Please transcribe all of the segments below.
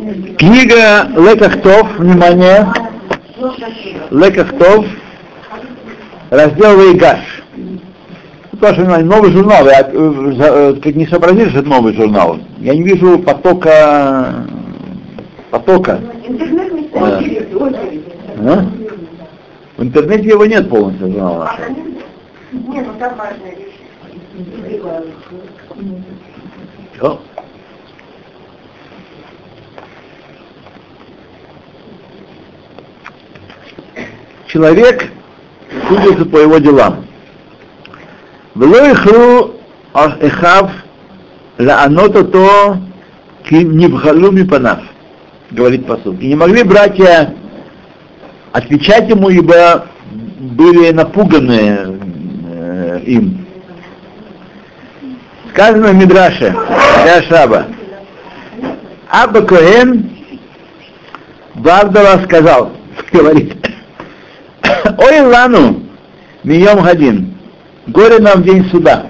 Книга Лекахтов, внимание, Лекахтов, раздел Вейгаш. Ваше внимание, новый журнал, я э, как не сообразили, что это новый журнал. Я не вижу потока, потока. Да. А? В интернете его нет полностью журнала А, нашего. Не, ну там важная вещь. Человек судится по его делам. Влоихру эхав лааното то нибхалу мипанав, говорит посуд. И не могли братья отвечать ему, ибо были напуганы э, им. Сказано в Мидраше, Мидраш Раба, Аба Коэн Бардова сказал, говорит, Ой, лану, мием гадин, горе нам в день суда.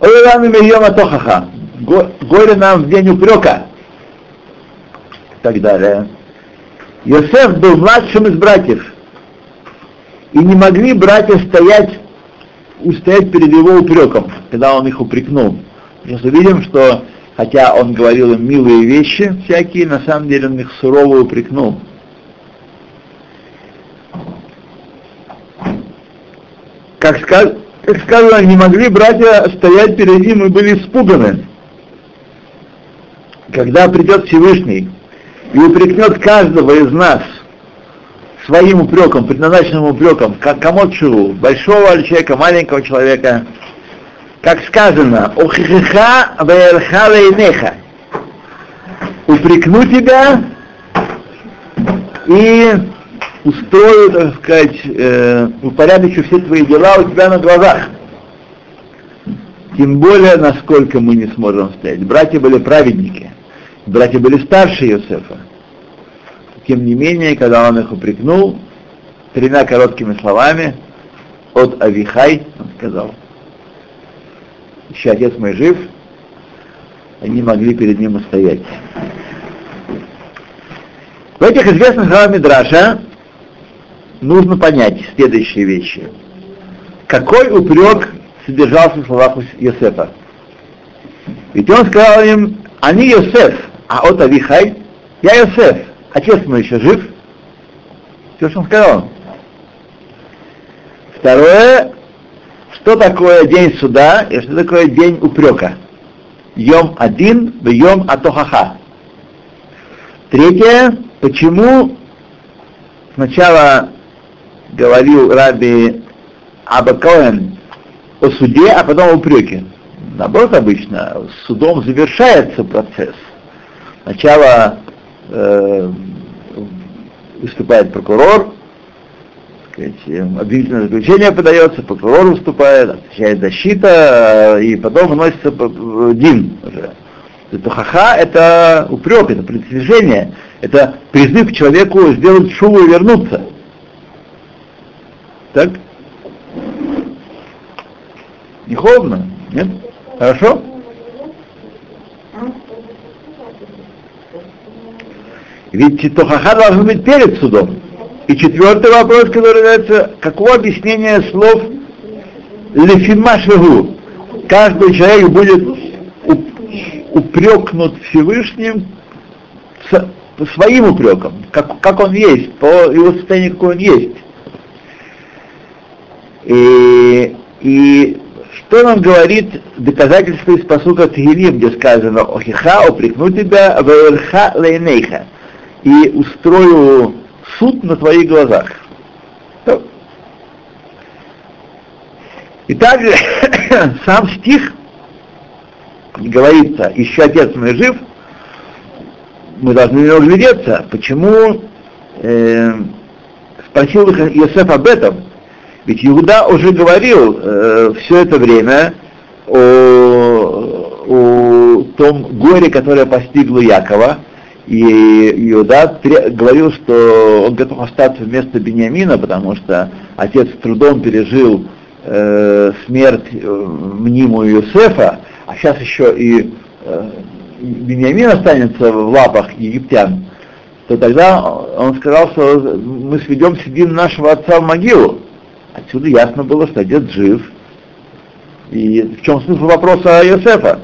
Ой, лану, мием атохаха, го- горе нам в день упрека. И так далее. Йосеф был младшим из братьев, и не могли братья стоять, устоять перед его упреком, когда он их упрекнул. Сейчас увидим, что хотя он говорил им милые вещи всякие, на самом деле он их сурово упрекнул. Как, сказ- как сказано, не могли братья стоять перед ним и были испуганы. Когда придет Всевышний и упрекнет каждого из нас своим упреком, предназначенным упреком, как кому чуву, большого человека, маленького человека, как сказано, «Охихиха ваэрха лейнеха» упрекну тебя и устрою, так сказать, э, упорядочу все твои дела у тебя на глазах. Тем более, насколько мы не сможем стоять. Братья были праведники, братья были старше Иосифа. Тем не менее, когда он их упрекнул, тремя короткими словами, от Авихай, он сказал, еще отец мой жив, они могли перед ним устоять. В этих известных словах Мидраша нужно понять следующие вещи. Какой упрек содержался в словах Йосефа? Ведь он сказал им, они Йосеф, а от Авихай, я Йосеф, отец мой еще жив. Все, что он сказал. Второе, что такое день суда и что такое день упрека. Йом один, йом атохаха. Третье, почему сначала говорил Раби Абакоэн о суде, а потом о упреке. Наоборот, обычно судом завершается процесс. Сначала э, выступает прокурор, сказать, э, обвинительное заключение подается, прокурор выступает, отвечает защита, э, и потом выносится Дин уже. Это хаха, это упрек, это предостережение, это призыв к человеку сделать шуву и вернуться. Так? Не холодно? Нет? Хорошо? Ведь тохаха должен быть перед судом. И четвертый вопрос, который называется, каково объяснение слов лефимашвегу? Каждый человек будет уп- упрекнут Всевышним своим упреком, как, как он есть, по его состоянию, какой он есть. И, и что нам говорит доказательство из посука Тегелим, где сказано «Охиха, упрекну тебя, ваэрха лейнейха» и устрою суд на твоих глазах. И также сам стих говорится, еще отец мой жив, мы должны на него глядеться. Почему э, спросил Иосиф об этом? Ведь Иуда уже говорил э, все это время о, о том горе, которое постигло Якова, и Иуда говорил, что он готов остаться вместо Бениамина, потому что отец с трудом пережил э, смерть э, мнимую Иосифа, а сейчас еще и, э, Беньямин останется в лапах египтян, то тогда он сказал, что мы сведем седин нашего отца в могилу. Отсюда ясно было, что отец жив. И в чем смысл вопроса Йосефа?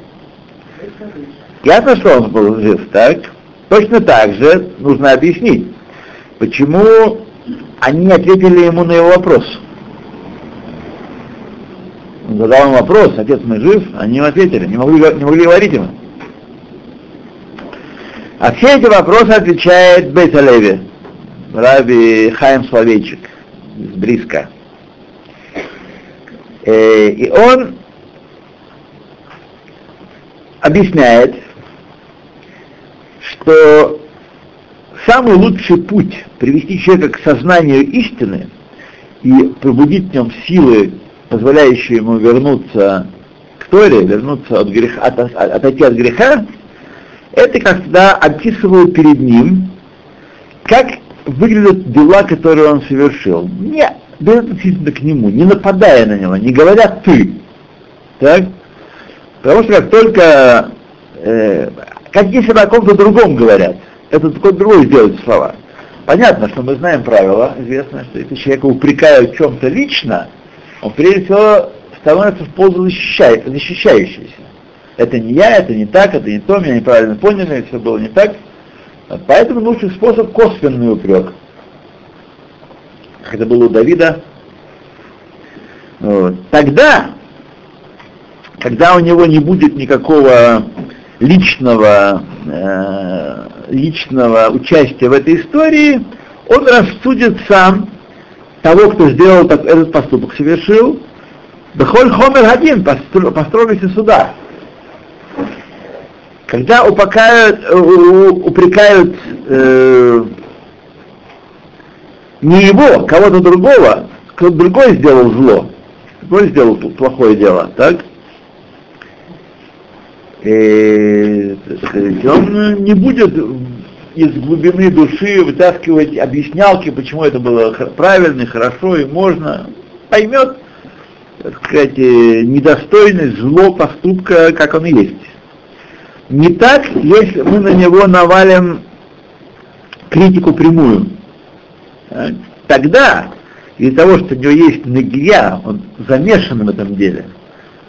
Ясно, что он был жив, так? Точно так же нужно объяснить, почему они ответили ему на его вопрос. Он задал ему вопрос, отец мой жив, они ему ответили, не могли, не могли говорить ему. А все эти вопросы отвечает Бейталеви, Раби Хаим Словейчик. Э, и он объясняет, что самый лучший путь привести человека к сознанию истины и пробудить в нем силы, позволяющие ему вернуться к Торе, вернуться от греха, от, от, отойти от греха, это когда описывают перед ним, как выглядят дела, которые он совершил. Не безотносительно к нему, не нападая на него, не говоря ты. Так? Потому что как только, э, как если о ком-то другом говорят, это какой-то другой сделать слова. Понятно, что мы знаем правило, известно, что если человека упрекают в чем-то лично, он прежде всего становится в позу защищающейся. Это не я, это не так, это не то, меня неправильно поняли, все было не так. Поэтому лучший способ косвенный упрек. Как это было у Давида. Вот. Тогда, когда у него не будет никакого личного, э, личного участия в этой истории, он рассудит сам того, кто сделал так, этот поступок, совершил, Бехоль Хомер один, по строгости суда. Когда упакают, упрекают э, не его, кого-то другого, кто-то другой сделал зло, другой сделал плохое дело, так? И, он не будет из глубины души вытаскивать объяснялки, почему это было правильно, хорошо и можно. Поймет, так сказать, недостойность, зло поступка, как он есть. Не так, если мы на него навалим критику прямую. Тогда, из-за того, что у него есть нагия, он замешан в этом деле,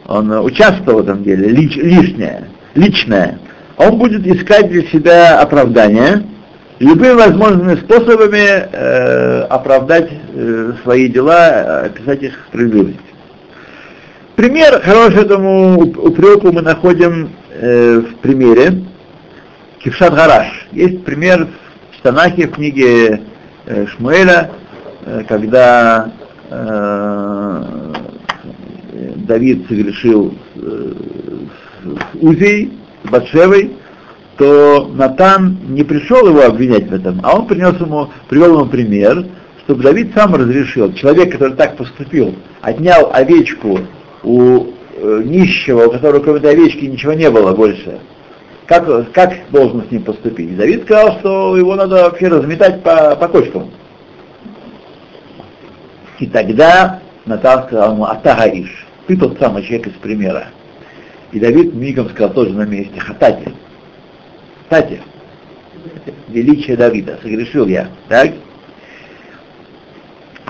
он участвовал в этом деле, лич, лишнее, личное, он будет искать для себя оправдания, любыми возможными способами э, оправдать э, свои дела, описать их справедливость. Пример хороший этому упреку мы находим э, в примере Кившат Гараш. Есть пример в Танахе, в книге э, Шмуэля, э, когда э, Давид согрешил э, с Узей, с Батшевой, то Натан не пришел его обвинять в этом, а он принес ему, привел ему пример, чтобы Давид сам разрешил. Человек, который так поступил, отнял овечку у э, нищего, у которого кроме этой овечки ничего не было больше, как, как должен с ним поступить? Давид сказал, что его надо вообще разметать по, по кочкам. И тогда Натан сказал ему, Атагаиш, ты тот самый человек из примера. И Давид мигом сказал тоже на месте, Хатати. Хатати. Величие Давида, согрешил я. Так?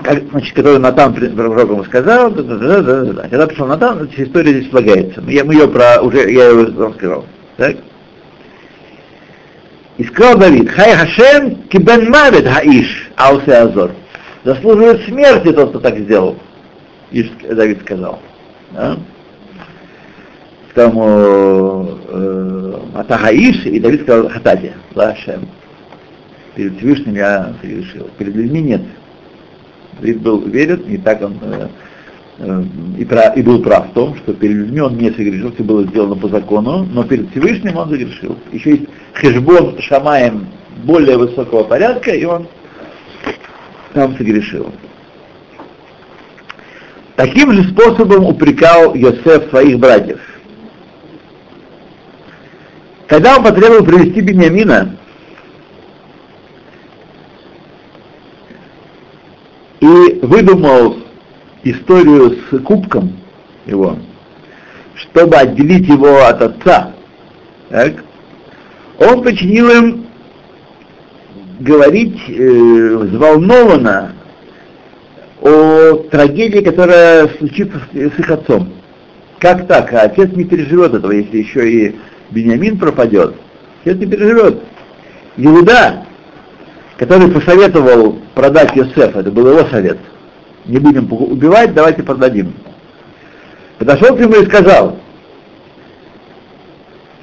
как, значит, который Натан пророк ему сказал, да, да, да, да, да. когда пришел Натан, эта история здесь слагается. Я, мы ее про, уже, я ее рассказал. Так? И сказал Давид, Хай Хашем кибен мавит хаиш аусе азор. Заслуживает смерти тот, кто так сделал. Иш, Давид сказал. Да? Тому э, Атагаиш, и Давид сказал Хатади, Лашем. Перед Всевышним я совершил. Перед людьми нет. Давид был уверен, и так он э, э, и, прав, и был прав в том, что перед людьми он не согрешил, все было сделано по закону, но перед Всевышним он согрешил. Еще есть хешбон шамаем более высокого порядка, и он там согрешил. Таким же способом упрекал Йосеф своих братьев. Когда он потребовал привести Бениамина, и выдумал историю с кубком его, чтобы отделить его от отца. Так? он причинил им говорить э, взволнованно о трагедии, которая случится с, с их отцом. Как так? А отец не переживет этого, если еще и Бениамин пропадет. Отец не переживет. Иуда, который посоветовал продать Йосефа, это был его совет. Не будем убивать, давайте продадим. Подошел к нему и сказал,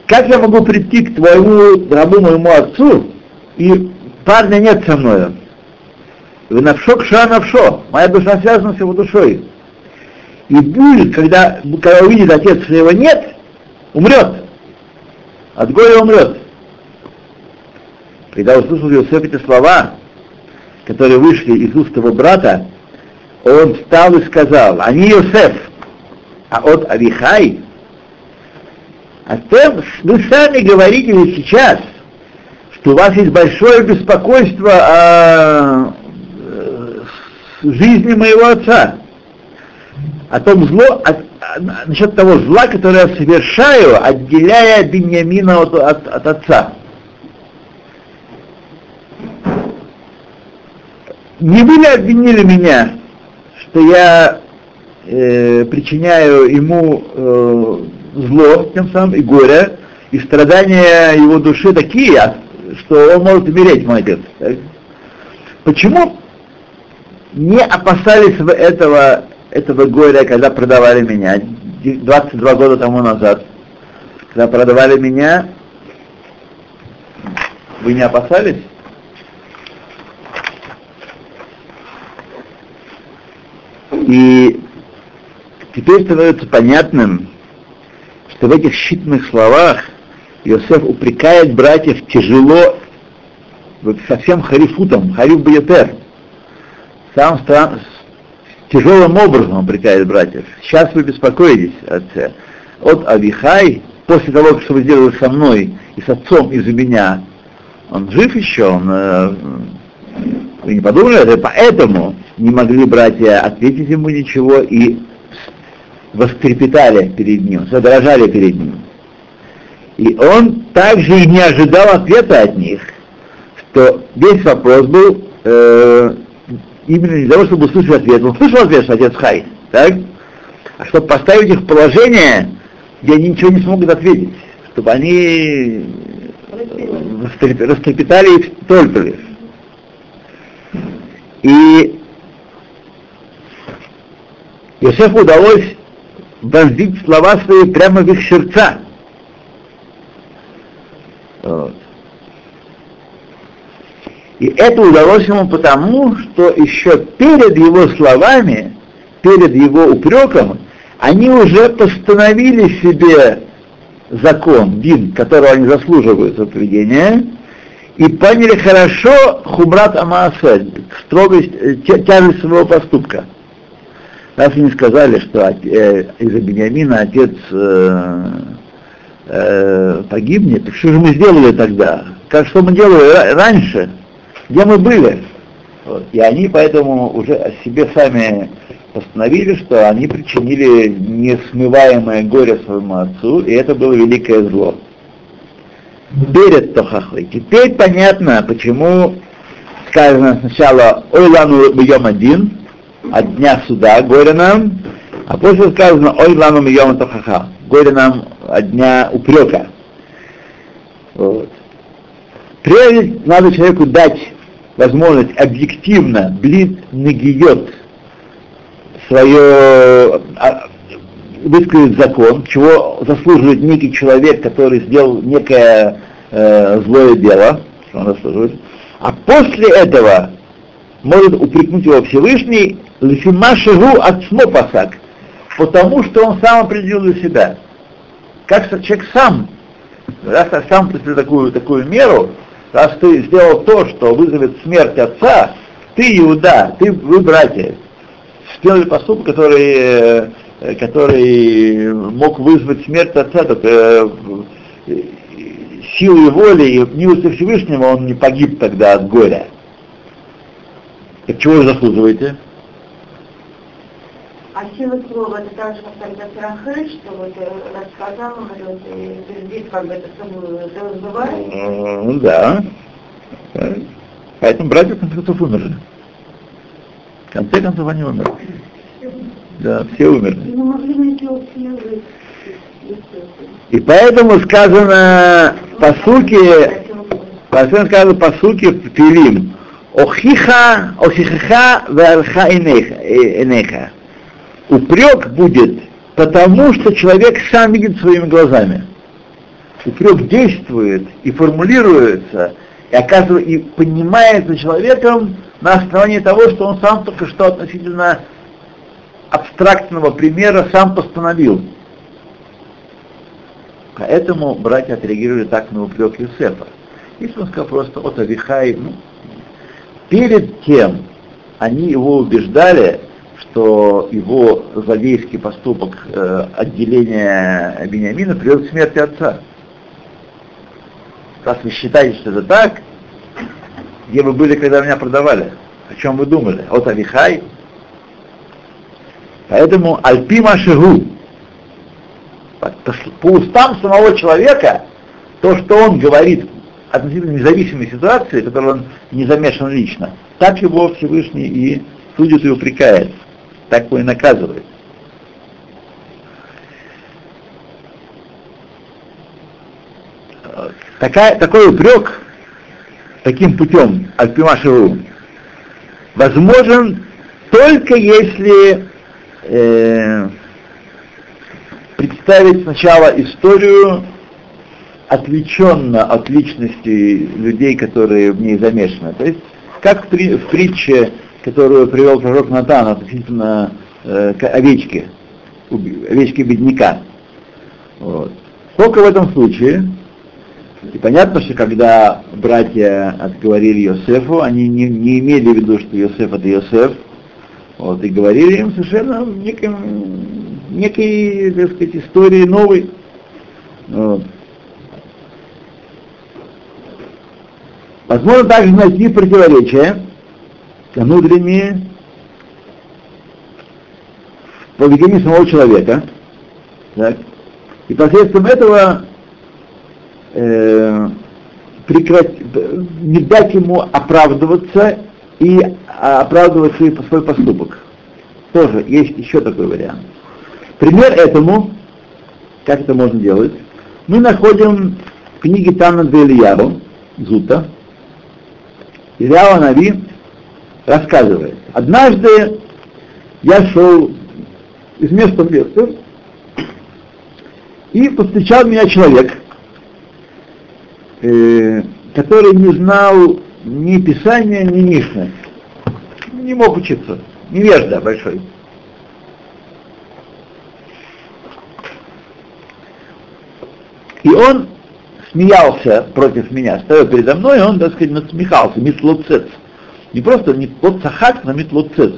как я могу прийти к твоему рабу, моему отцу, и парня нет со мною? Навшо кша навшо, моя душа связана с его душой. И будет, когда, когда увидит отец, что его нет, умрет. От горя умрет. Когда услышал Иосиф эти слова, которые вышли из уст его брата, он встал и сказал, они Иосиф, а от Авихай, а тем вы сами говорите ведь сейчас, что у вас есть большое беспокойство о э, жизни моего отца, о том зло, насчет того зла, которое я совершаю, отделяя Беньямина от, от, от отца. Не вы ли обвинили меня, что я э, причиняю ему э, зло, тем самым и горе, и страдания его души такие, что он может умереть, мой отец. Почему не опасались вы этого, этого горя, когда продавали меня 22 года тому назад? Когда продавали меня, вы не опасались? И теперь становится понятным, что в этих щитных словах Иосиф упрекает братьев тяжело, совсем харифутом, хариф бьетер, сам стран, тяжелым образом упрекает братьев. Сейчас вы беспокоитесь, отце. От Авихай, после того, что вы сделали со мной и с отцом из-за меня, он жив еще, он, э, вы не подумали, это поэтому не могли братья ответить ему ничего и вострепетали перед ним, задрожали перед ним. И он также и не ожидал ответа от них, что весь вопрос был э, именно для того, чтобы услышать ответ. Он слышал ответ, что отец Хай, так? А чтобы поставить их в положение, где они ничего не смогут ответить, чтобы они растрепетали и только лишь. И Иосифу удалось вонзить слова свои прямо в их сердца. Вот. И это удалось ему потому, что еще перед его словами, перед его упреком, они уже постановили себе закон, дин, которого они заслуживают за поведение, и поняли хорошо хумрат амаасе, строгость, э, тяжесть своего поступка. Раз они сказали, что э, из-за Бениамина отец э, э, погибнет, так что же мы сделали тогда? Как что мы делали раньше? Где мы были? Вот. И они поэтому уже о себе сами постановили, что они причинили несмываемое горе своему отцу, и это было великое зло. Перед Тохахой. Теперь понятно, почему сказано сначала «Ойлану бьем один», от дня суда, горе нам, а после сказано «Ой лану мием тохаха», горе нам от дня упрека. Вот. Прежде надо человеку дать возможность объективно, блин, нагиет свое, а, высказать закон, чего заслуживает некий человек, который сделал некое э, злое дело, что он заслуживает, а после этого может упрекнуть его Всевышний Лефимашеву отсмо пасак, потому что он сам определил для себя. Как человек сам, раз сам ты такую, такую меру, раз ты сделал то, что вызовет смерть отца, ты, Иуда, ты, вы, братья, сделали поступок, который, э, который мог вызвать смерть отца, только э, силой воли и милостью Всевышнего он не погиб тогда от горя. Так чего вы заслуживаете? А сила слова это так же, как тогда Трахель, что вот э, рассказал, твердит, как бы это все это? Ну да. Поэтому братья в конце концов умерли. В конце концов они умерли. Да, все умерли. И поэтому сказано по суке, поэтому сказано по суке в Пилим, Охиха, охихаха варха энеха. Упрек будет потому, что человек сам видит своими глазами. Упрек действует и формулируется, и оказывается, и понимается человеком на основании того, что он сам только что относительно абстрактного примера сам постановил. Поэтому братья отреагировали так на упрек Юсефа. Если он сказал просто от Авихай, ну, перед тем они его убеждали, что его злодейский поступок э, отделения Бениамина приведет к смерти отца. Раз вы считаете, что это так, где вы были, когда меня продавали? О чем вы думали? От Авихай? Поэтому Альпима Шигу, по устам самого человека, то, что он говорит относительно независимой ситуации, в которой он не замешан лично, так его Всевышний и судит и упрекает, так его и наказывает. Такая, такой упрек таким путем Альпимашеву возможен только если э, представить сначала историю отвлеченно от личности людей, которые в ней замешаны. То есть, как при, в притче, которую привел пророк Натан относительно э, овечки, овечки бедняка. Вот. Только в этом случае, и понятно, что когда братья отговорили Йосефу, они не, не имели в виду, что Йосеф это Йосеф, вот, и говорили им совершенно неким, некой, так сказать, истории новой. Вот. Возможно также найти противоречия внутренние в поведении самого человека. Так? И посредством этого э, прекрат... не дать ему оправдываться и оправдывать свой, свой поступок. Тоже есть еще такой вариант. Пример этому, как это можно делать, мы находим в книге Тана Ильяру, Зута, Ильява Нави рассказывает. Однажды я шел из места в место, и повстречал меня человек, э, который не знал ни Писания, ни Мишны. Не мог учиться. Невежда большой. И он смеялся против меня, стоял передо мной, и он, так сказать, насмехался, митлоцец. Не просто не тот сахак, но митлоцец.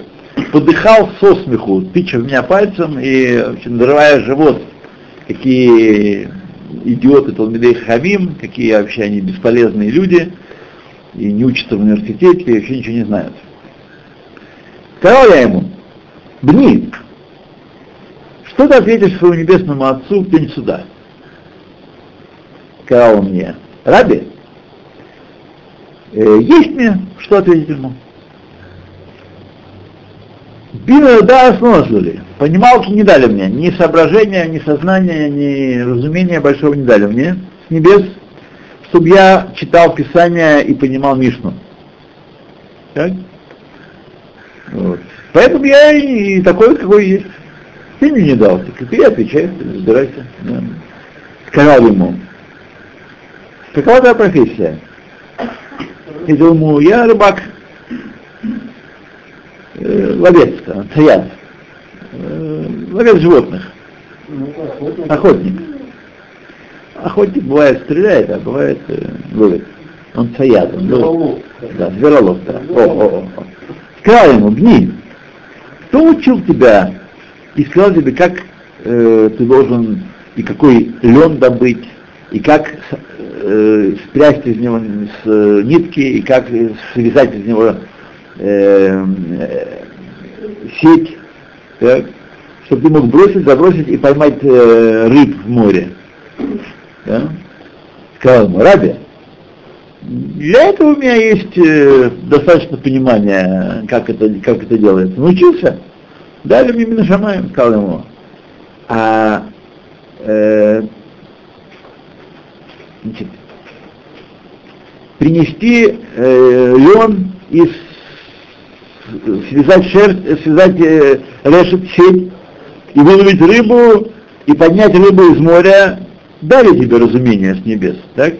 Подыхал со смеху, тыча в меня пальцем и вообще, надрывая живот. Какие идиоты Талмидей Хамим, какие вообще они бесполезные люди, и не учатся в университете, и вообще ничего не знают. Сказал я ему, Бни, что ты ответишь своему небесному отцу в день суда? Сказал он мне, Раби, э, есть мне что ответить ему? Бина да основали. Понималки не дали мне. Ни соображения, ни сознания, ни разумения большого не дали мне с небес, чтобы я читал Писание и понимал Мишну. Так? Вот. Поэтому я и такой, какой есть. Ты мне не дал, так ты отвечай, разбирайся. Да. Сказал ему, какова твоя профессия? Я думаю, я рыбак, э, ловец, цаят, э, ловец животных, охотник. Охотник бывает стреляет, а бывает э, ловит. Он цаят, он ловит. Да, зверолов, да. О, о, о. Сказал ему, гни, кто учил тебя и сказал тебе, как э, ты должен и какой лен добыть, и как э, спрясть из него с э, нитки, и как связать из него э, э, сеть. Так? чтобы ты мог бросить, забросить и поймать э, рыб в море. Да? Сказал ему, Раби, для этого у меня есть э, достаточно понимания, как это, как это делается. Научился? Дали мне Минашамаем, сказал ему. А э, значит, принести э, лен и связать шерсть, связать э, решет сеть и выловить рыбу и поднять рыбу из моря, дали тебе разумение с небес, так?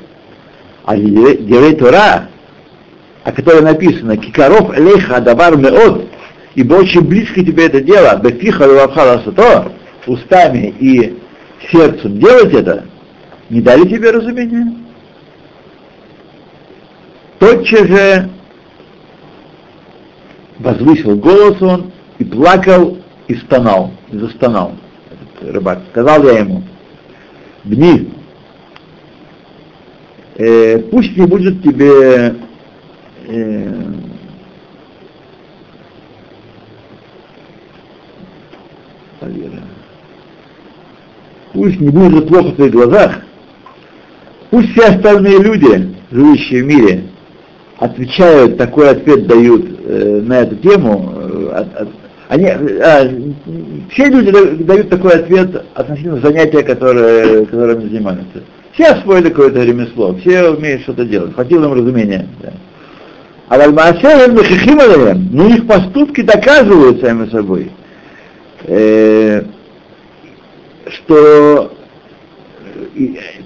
А Дерей Тора, о которой написано, Кикаров Леха Давар Меот, ибо очень близко тебе это дело, Бефиха Лавхала Сато, устами и сердцем делать это, не дали тебе разумение? Тотчас же возвысил голос он и плакал и стонал, и застонал этот рыбак. Сказал я ему, Бни, э, пусть не будет тебе э, пусть не будет плохо в твоих глазах, пусть все остальные люди, живущие в мире, отвечают, такой ответ дают э, на эту тему, э, от, от, они, а, все люди дают такой ответ относительно занятия, которое, которым занимаются. Все освоили какое-то ремесло, все умеют что-то делать, хватило им разумения. Да. А вальмаасерем но их поступки доказывают сами собой, э, что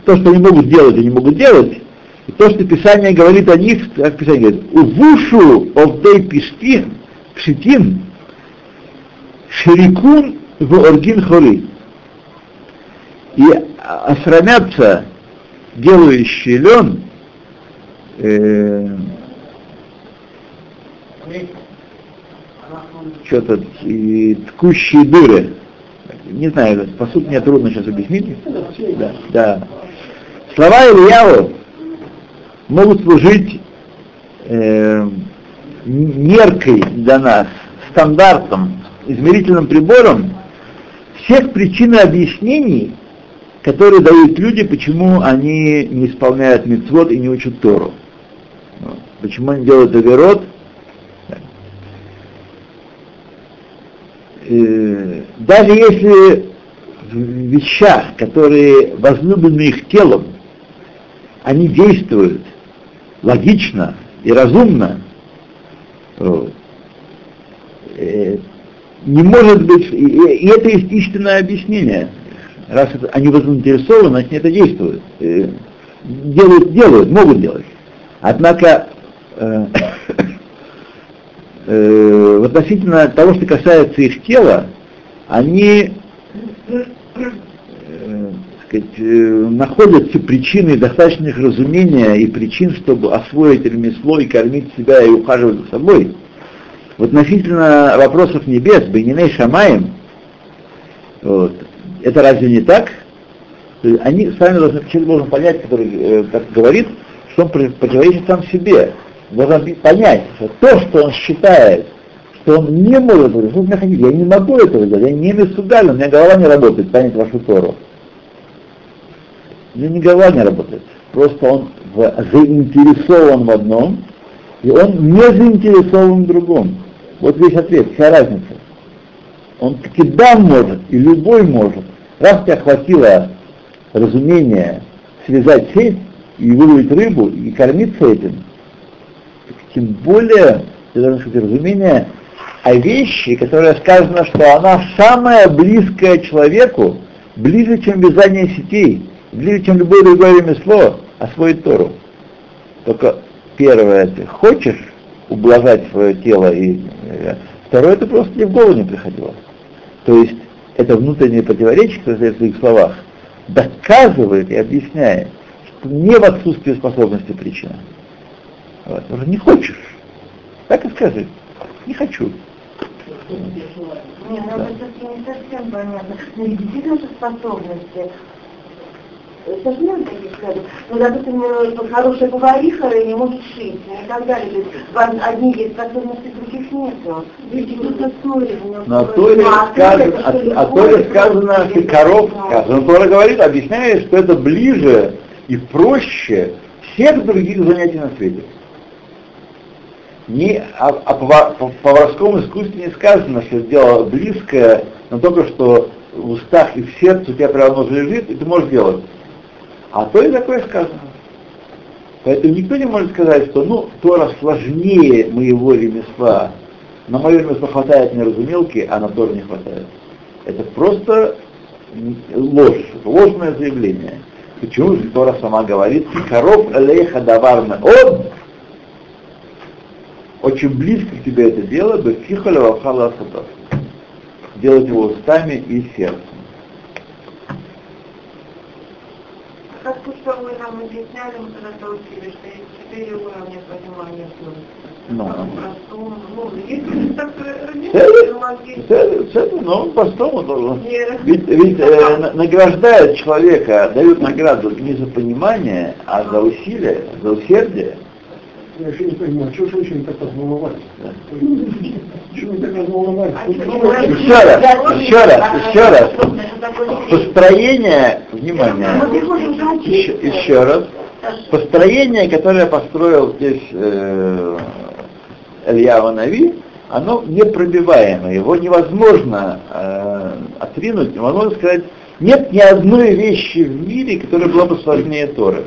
то, что они могут делать, они могут делать, и то, что Писание говорит о них, как Писание говорит, увушу овдей пиштин, пшитин, ширикун в оргин хори. И осрамятся делающие лен, э, что-то и ткущие дыры. Не знаю, по сути мне трудно сейчас объяснить. Да, да. Слова Ильяву могут служить э, меркой для нас, стандартом, измерительным прибором всех причин и объяснений, которые дают люди, почему они не исполняют мецвод и не учат Тору. Почему они делают оверот. Э, даже если в вещах, которые возлюблены их телом, они действуют логично и разумно, э, не может быть, и, и это есть истинное объяснение. Раз это, они заинтересованы, значит это действует. Э, делают, делают, могут делать. Однако э, э, относительно того, что касается их тела, они сказать, э, находятся причины достаточно их разумения и причин, чтобы освоить ремесло и кормить себя и ухаживать за собой. В относительно вопросов небес, Бениней Шамаем, вот, это разве не так? Они сами должны, человек должен понять, который э, так говорит, что он противоречит сам себе. Должен понять, что то, что он считает, что он не может, что меня я не могу этого делать, я не суда, у меня голова не работает, понять вашу Тору. У него не голова не работает. Просто он в, заинтересован в одном, и он не заинтересован в другом. Вот весь ответ, вся разница. Он таки да может, и любой может. Раз тебя хватило разумения связать сеть и выловить рыбу и кормиться этим, тем более ты должен сказать разумение о вещи, которая сказано, что она самая близкая человеку, ближе, чем вязание сетей ближе, чем любое другое ремесло, освоить Тору. Только первое, ты хочешь ублажать свое тело, и э, второе, это просто тебе в голову не приходило. То есть это внутреннее противоречие, которое в своих словах, доказывает и объясняет, что не в отсутствии способности причина. Вот. Уже не хочешь. Так и скажи. Не хочу. Не, ну это все-таки не совсем понятно. Но действительно же способности совсем таких скажем. Ну, допустим, э, хорошая повариха не может шить и так далее. То есть одни есть способности, других нет. Видите, тут на Торе. Но о Торе сказано, о, о Торе сказано, ты коров сказано. Тора говорит, объясняет, что это ближе и проще всех других занятий на свете. Не, о, о поварском искусстве не сказано, что дело близкое, но только что в устах и в сердце у тебя прямо лежит, и ты можешь делать. А то и такое сказано. Поэтому никто не может сказать, что ну, Тора сложнее моего ремесла. На мое ремесло хватает неразумелки, а на Тору не хватает. Это просто ложь, ложное заявление. Почему же Тора сама говорит, коров элейха даварна от очень близко к тебе это дело, бы фихаля вахала Делать его устами и сердцем. Как что вы нам объясняли, мы когда-то учили, что есть четыре уровня понимания Ну. Простому, ну, ну, простому тоже. Ведь, ведь э, награждают человека, дают награду не за понимание, а за усилие, за усердие. Я еще не понимаю, что женщины так разволновались? Почему так разволновались? Еще раз, еще раз, еще раз. Построение, внимание, еще, еще раз. Построение, которое построил здесь э, Илья Нави, оно непробиваемое, его невозможно э, отринуть, невозможно сказать, нет ни одной вещи в мире, которая была бы сложнее Торы.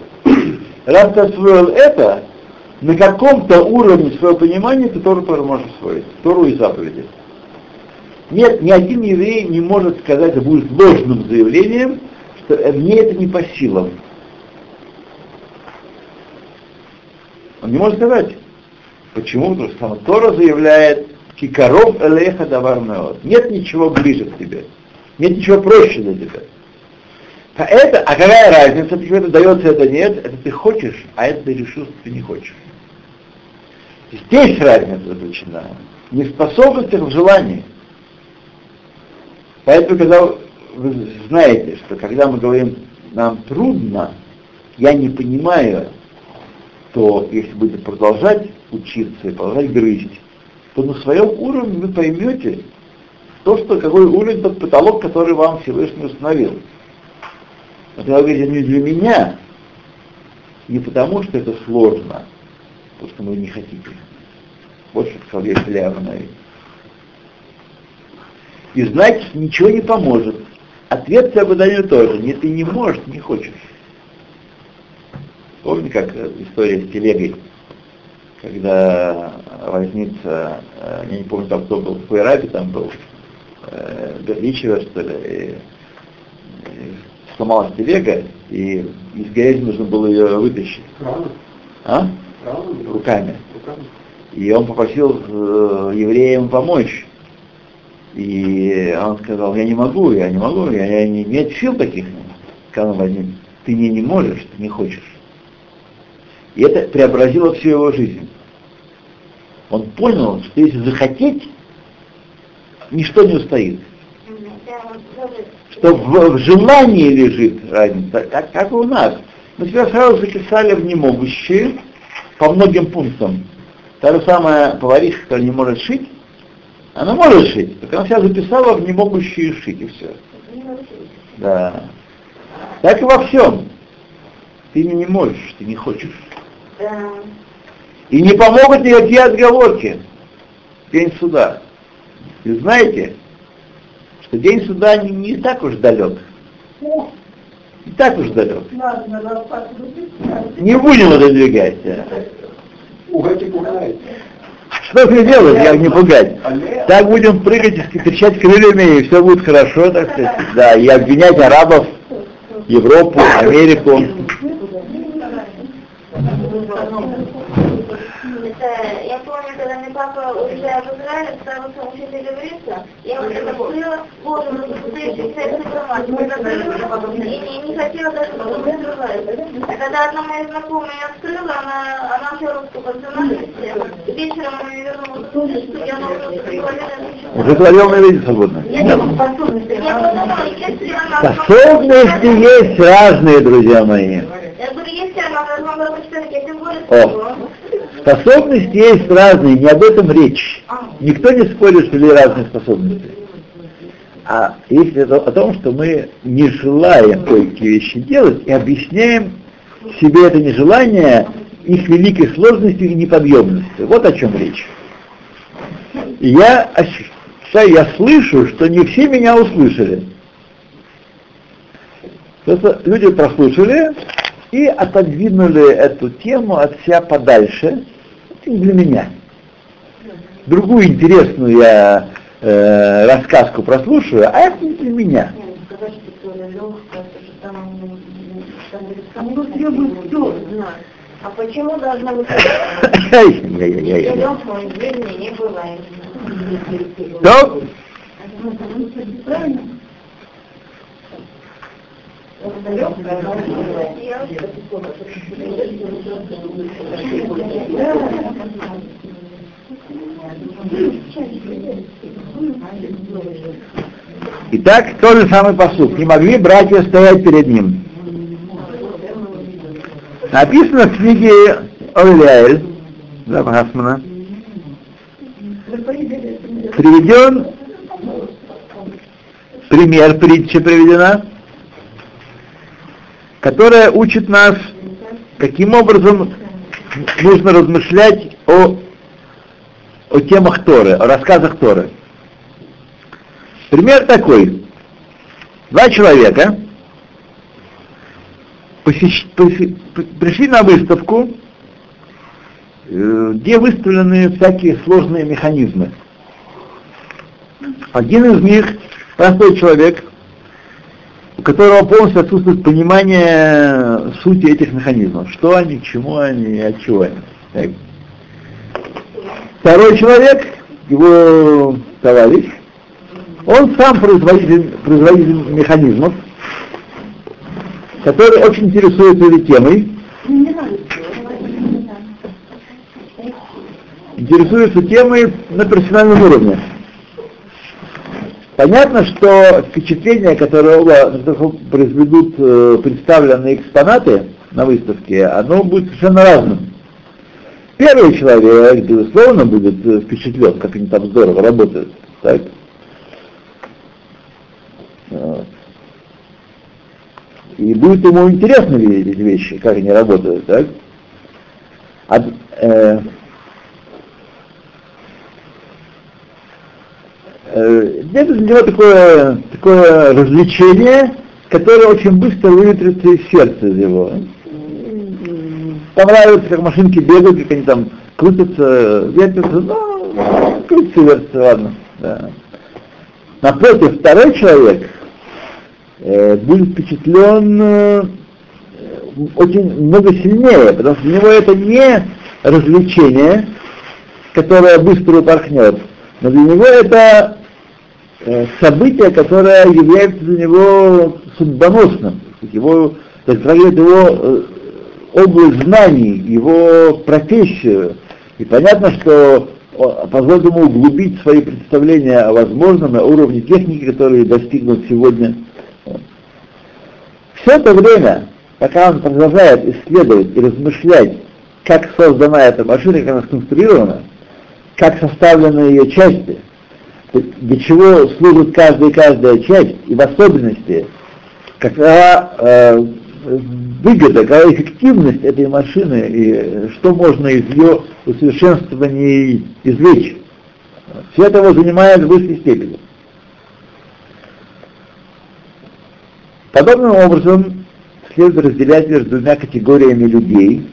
Раз ты освоил это, на каком-то уровне своего понимания ты Тору тоже можешь освоить, Тору и заповеди. Нет, ни один еврей не может сказать, это будет ложным заявлением, что мне это не по силам. Он не может сказать. Почему? Потому что сама Тора заявляет, кикаров элеха давар Нет ничего ближе к тебе. Нет ничего проще для тебя. А, это, а какая разница, почему это дается, это нет? Это ты хочешь, а это ты решил, что ты не хочешь. Здесь разница заключена. Не в способностях, в желании. Поэтому, когда вы знаете, что когда мы говорим, нам трудно, я не понимаю, то если будете продолжать учиться и продолжать грызть, то на своем уровне вы поймете то, что какой уровень тот потолок, который вам Всевышний установил. Это говорите не для меня, не потому, что это сложно, потому что вы не хотите. Вот что сказал Ешлява И знать ничего не поможет. Ответ Сабаданию тоже. Нет, ты не можешь, не хочешь. Помните, как история с телегой, когда возница, э, я не помню, там кто был, в Ирабе там был, э, Берличева, что ли, сломалась телега, и из грязи нужно было ее вытащить. А? Руками. И он попросил э, евреям помочь. И он сказал, я не могу, я не могу, я, я не, нет сил таких. Сказал Вадим, ты не, не можешь, ты не хочешь. И это преобразило всю его жизнь. Он понял, что если захотеть, ничто не устоит. Что в, в желании лежит разница, как, как у нас. Мы себя сразу записали в немогущие по многим пунктам. Та же самая повариха, которая не может шить, она может шить, только она себя записала в не могущие шить, и все. Да. Так и во всем. Ты не, не можешь, ты не хочешь. Да. И не помогут никакие отговорки. День суда. И знаете, что день суда не, не так уж далек. Не так уж далек. Не будем это двигать. Пугать и пугает. Что мне делать, как не пугать? Так будем прыгать и кричать крыльями, и все будет хорошо, так сказать. Да, и обвинять арабов, Европу, Америку. я помню, когда мне папа, уезжая в Израиль, старался учиться говориться, я вот это открыла, боже, ну запутающий секс информацию, закрыла, и не, не хотела даже потом открывать. А когда одна моя знакомая открыла, она, она все русскую по национальности, вечером он вернулся, что я могу говорить, Уже говорил на виде свободно. Я способности. Я она... Есть разные, друзья мои. Я говорю, если она возможно прочитать, я тем более О. Способности есть разные, не об этом речь. Никто не спорит, что ли разные способности. А если это о том, что мы не желаем кое-какие вещи делать и объясняем себе это нежелание их великой сложностью и неподъемностью. Вот о чем речь. Я ощущаю, я слышу, что не все меня услышали. Просто люди прослушали и отодвинули эту тему от себя подальше Для меня. Другую интересную я э, рассказку прослушаю, а это не для меня. Ну. А почему должна быть длинной не бывает? Правильно? Это легкое, но не бывает. Итак, тот же самый посуд. Не могли братья стоять перед ним. Написано в книге Оляэль, Гасмана, приведен пример, притча приведена, которая учит нас, каким образом нужно размышлять о, о темах Торы, о рассказах Торы. Пример такой. Два человека посещ- поси- пришли на выставку, э, где выставлены всякие сложные механизмы. Один из них простой человек, у которого полностью отсутствует понимание сути этих механизмов. Что они, к чему они от чего они. Так. Второй человек, его товарищ, он сам производитель, производитель механизмов, который очень интересуется этой темой, интересуется темой на профессиональном уровне. Понятно, что впечатление, которое произведут э, представленные экспонаты на выставке, оно будет совершенно разным. Первый человек, безусловно, будет э, впечатлен, как они там здорово работают. Так? Вот. И будет ему интересно видеть эти вещи, как они работают, так? А, э, это для него такое, такое развлечение, которое очень быстро выветрится из сердца из его. Понравится, как машинки бегают, как они там крутятся, вертятся, ну, крутятся, вертятся, ладно. Да. Напротив, второй человек э, будет впечатлен э, очень много сильнее, потому что для него это не развлечение, которое быстро упорхнет, но для него это событие, которое является для него судьбоносным, его, затрагивает его э, область знаний, его профессию. И понятно, что о- позволит ему углубить свои представления о возможном на уровне техники, которые достигнут сегодня. Все это время, пока он продолжает исследовать и размышлять, как создана эта машина, как она сконструирована, как составлены ее части, для чего служит каждая и каждая часть, и в особенности, какова э, выгода, какая эффективность этой машины, и что можно из ее усовершенствования извлечь. Все это его занимает в высшей степени. Подобным образом следует разделять между двумя категориями людей,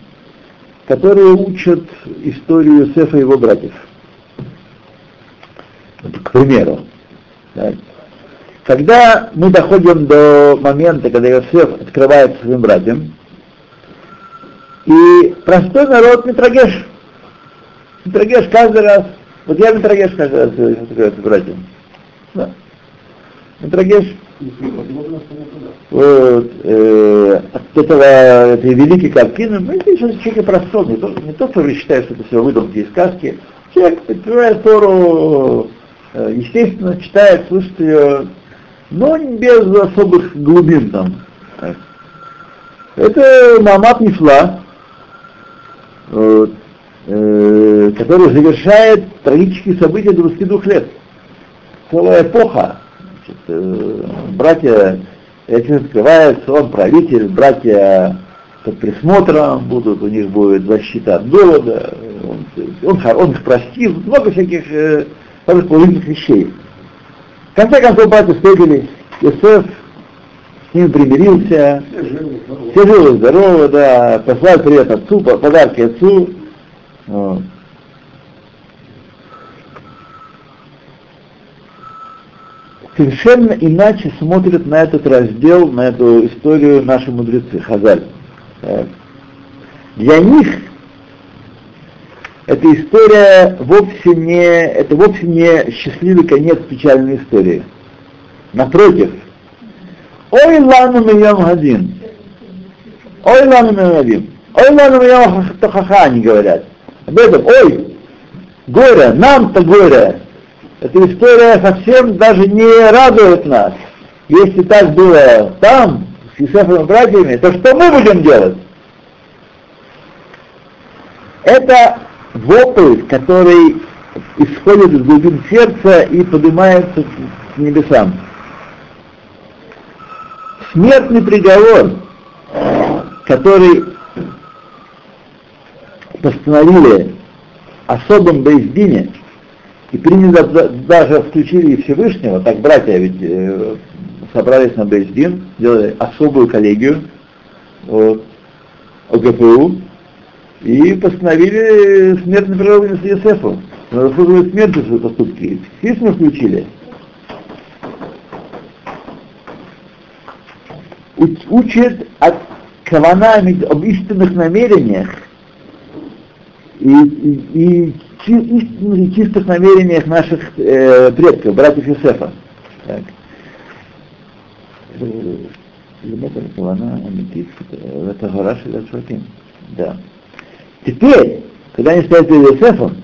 которые учат историю Иосифа и его братьев. К примеру, да. когда мы доходим до момента, когда Иосиф открывается своим братьям, и простой народ Митрагеш, Митрагеш каждый раз, вот я Митрагеш каждый раз открывается братьям. Да. Туда. Вот, э, от этого, этой великой картины, мы сейчас человек простой, не то, не то, что считает, что это все выдумки и сказки. Человек подпевает Тору, э, естественно, читает, слышит ее, но без особых глубин там. Это Мамат Нефла, вот, э, который завершает трагические события 22 лет. Целая эпоха. Значит, э, братья, этим открывается, он правитель, братья под присмотром будут, у них будет защита от голода, он, он, он их простил, много всяких э, хороших положительных вещей. В конце концов, братья встретились, Иосиф с ними примирился, Все живы, здоровы. да, послал привет отцу, по- подарки отцу. Вот. Совершенно иначе смотрят на этот раздел, на эту историю наши мудрецы, Хазаль. Для них эта история вовсе не, это вовсе не счастливый конец печальной истории. Напротив, Ой, лану миям один. Ой, лану миям один. Ой, лану миям тахаха, они говорят. Об этом, ой, горе, нам-то горе. Эта история совсем даже не радует нас. Если так было там, с Юсефом и братьями, то что мы будем делать? Это вопль, который исходит из глубин сердца и поднимается к небесам. Смертный приговор, который постановили особом Бейздине, и приняли да- даже включили и Всевышнего, так братья ведь э, собрались на Бейздин, сделали особую коллегию вот, ОГПУ, и постановили смертный приговор Йосефу. Он заслуживает смерти за поступки. Всевышнего включили. Уч- учит от каванами об истинных намерениях и, и, и истинных и чистых намерениях наших э, предков, братьев Юсефа. Так. Э, Кавана, Аметит, э, это Шелят Шваким. Да. Теперь, когда они стоят перед Иосифом,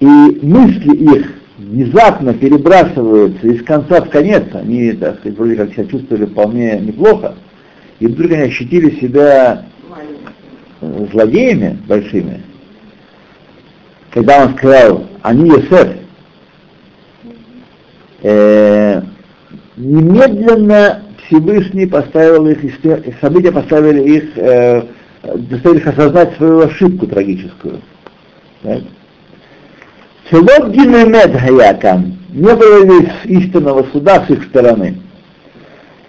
и мысли их внезапно перебрасываются из конца в конец, они, так сказать, вроде как себя чувствовали вполне неплохо, и вдруг они ощутили себя злодеями большими, когда он сказал, они Йосеф, э, немедленно Всевышний поставил их, события поставили их, э, заставили их осознать свою ошибку трагическую. Так? Целот Гинемед Хаякам, не было здесь истинного суда с их стороны,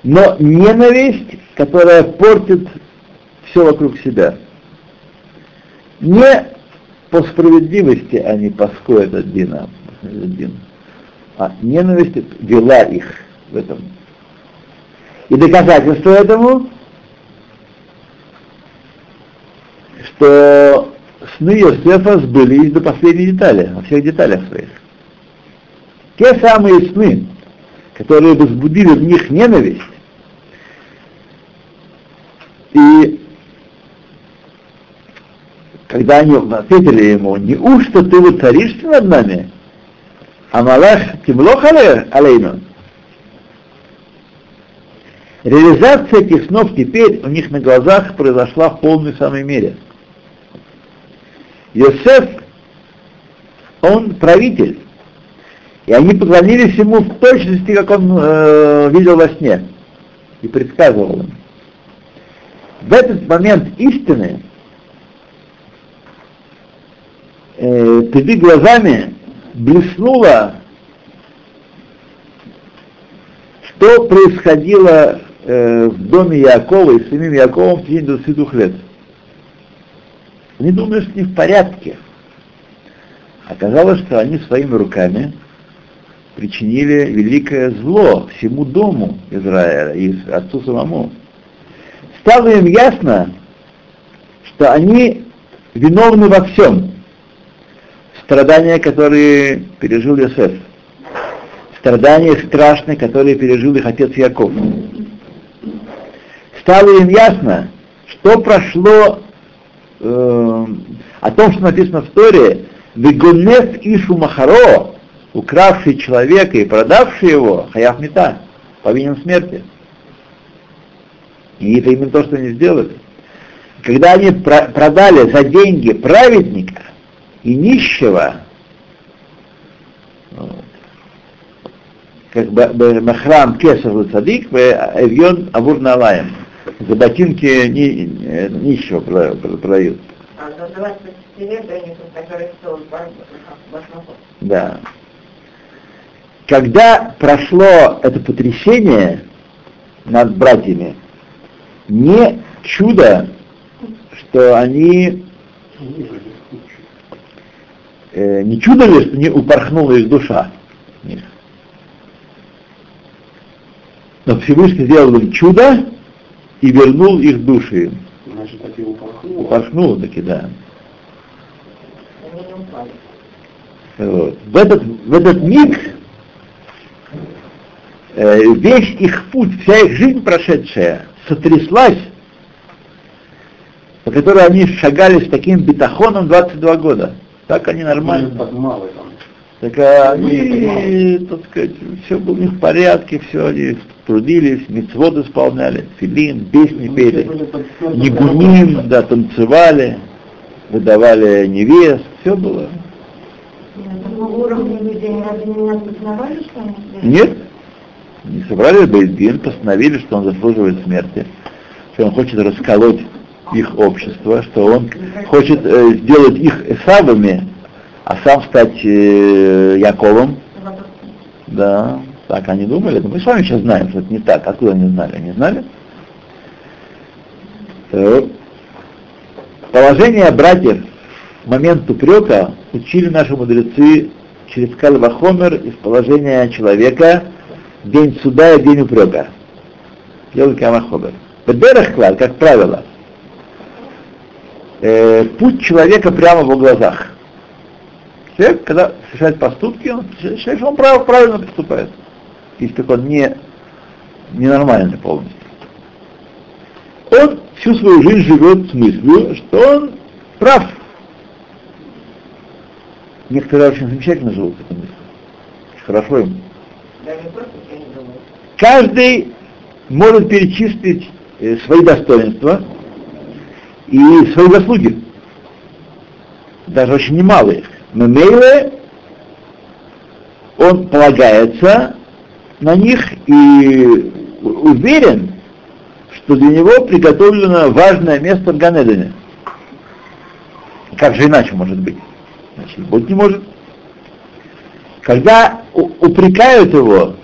но ненависть, которая портит все вокруг себя. Не по справедливости они паску этот дин, а, этот дин, а ненависть вела их в этом. И доказательство этому, что сны Йосефа сбылись до последней детали, во всех деталях своих. Те самые сны, которые возбудили в них ненависть, и когда они ответили ему, неужто ты воцаришься над нами? А Малах Тимлох алейну? Реализация этих снов теперь у них на глазах произошла в полной самой мере. Йосеф, он правитель, и они поклонились ему в точности, как он э, видел во сне и предсказывал им. В этот момент истины э, перед глазами блеснуло, что происходило э, в доме Якова и с самим Яковом в течение 22 лет. Они думали, что не в порядке. Оказалось, что они своими руками причинили великое зло всему дому Израиля и отцу самому. Стало им ясно, что они виновны во всем. Страдания, которые пережил Йосеф. страдания страшные, которые пережил их отец Яков. Стало им ясно, что прошло э, о том, что написано в Торе, «Вегонес Ишу Махаро», укравший человека и продавший его, хаяв мета, повинен смерти. И это именно то, что они сделали. Когда они про- продали за деньги праведника и нищего, вот, как бы Махрам Кесар Цадик, Эвьон Авур Налаем. За ботинки ни, нищего про- про- продают. А называется серебряником, который стоил башмаков. Да. Когда прошло это потрясение над братьями, не чудо, что они, э, не чудо ли, что не упорхнула их душа. Но Всевышний сделал им чудо и вернул их души. Значит, так и упорхнуло. Упорхнул таки, да. Вот. В, этот, в этот миг э, весь их путь, вся их жизнь прошедшая сотряслась, по которой они шагали с таким бетахоном 22 года. Так они нормально. Так мало там. Так а они, так сказать, все было у них в порядке, все они трудились, мецвод исполняли, филин, песни пели, нигуним, да, танцевали, выдавали невест, все было. Не? Нет, не собрали Бейдин, постановили, что он заслуживает смерти, что он хочет расколоть их общество, что он хочет э, сделать их Эсавами, а сам стать э, Яковом. Да, так они думали. Но мы с вами сейчас знаем, что это не так. Откуда они знали? Они знали? Так. Положение братьев в момент упрека учили наши мудрецы через Кальвахомер из положения человека день суда и день упрека. Кальвахомер. Бедерахклад, как правило, э, путь человека прямо в глазах. Человек, когда совершает поступки, он что он прав, правильно поступает. Если только он не ненормальный полностью. Он всю свою жизнь живет с мыслью, что он прав. Некоторые очень замечательно живут с этой мыслью. Хорошо им. Каждый может перечислить э, свои достоинства и свои заслуги. Даже очень немалые. Но Мейле, он полагается на них и уверен, что для него приготовлено важное место в Ганедене. Как же иначе может быть? Значит, быть не может. Когда упрекают его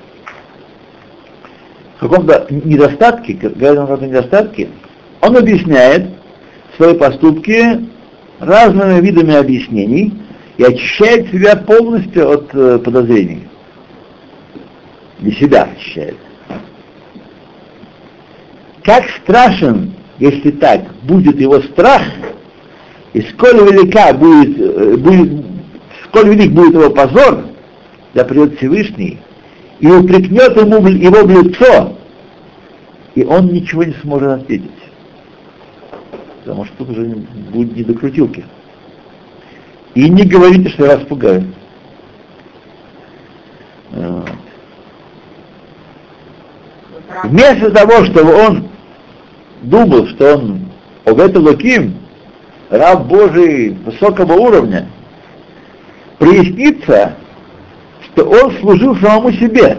в каком-то недостатке, говорят о каком-то недостатке, он объясняет свои поступки разными видами объяснений и очищает себя полностью от э, подозрений. Для себя очищает. Как страшен, если так, будет его страх, и сколь велика будет, э, будет сколь велик будет его позор, да придет Всевышний, и упрекнет ему его в лицо, и он ничего не сможет ответить. Потому что тут уже не- будет не до крутилки. И не говорите, что я вас пугаю. Вот. Вместо того, чтобы он думал, что он Овет Луким, раб Божий высокого уровня, прояснится, что он служил самому себе,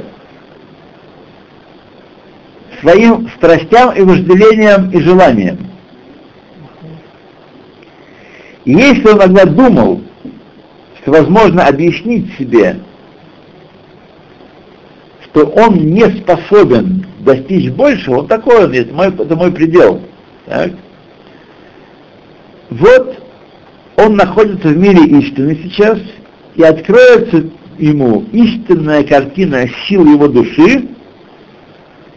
своим страстям и вожделениям и желаниям. И если он иногда думал, что возможно объяснить себе, что он не способен достичь большего, он такой он есть, мой, это мой предел. Так? Вот он находится в мире истины сейчас, и откроется ему истинная картина сил его души,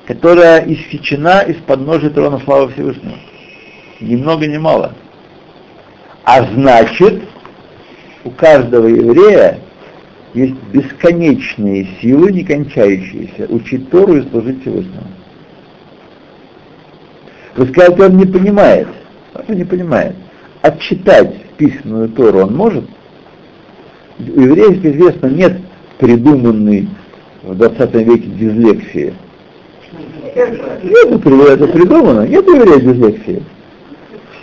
которая исхищена из подножия трона славы Всевышнего. Ни много ни мало. А значит, у каждого еврея есть бесконечные силы, не кончающиеся, учить Тору и служить Всевышнему. Вы скажете, он не понимает. Он не понимает. Отчитать письменную Тору он может? У евреев, известно, нет придуманной в 20 веке дислексии. Нет, это придумано. Нет у евреев дислексии.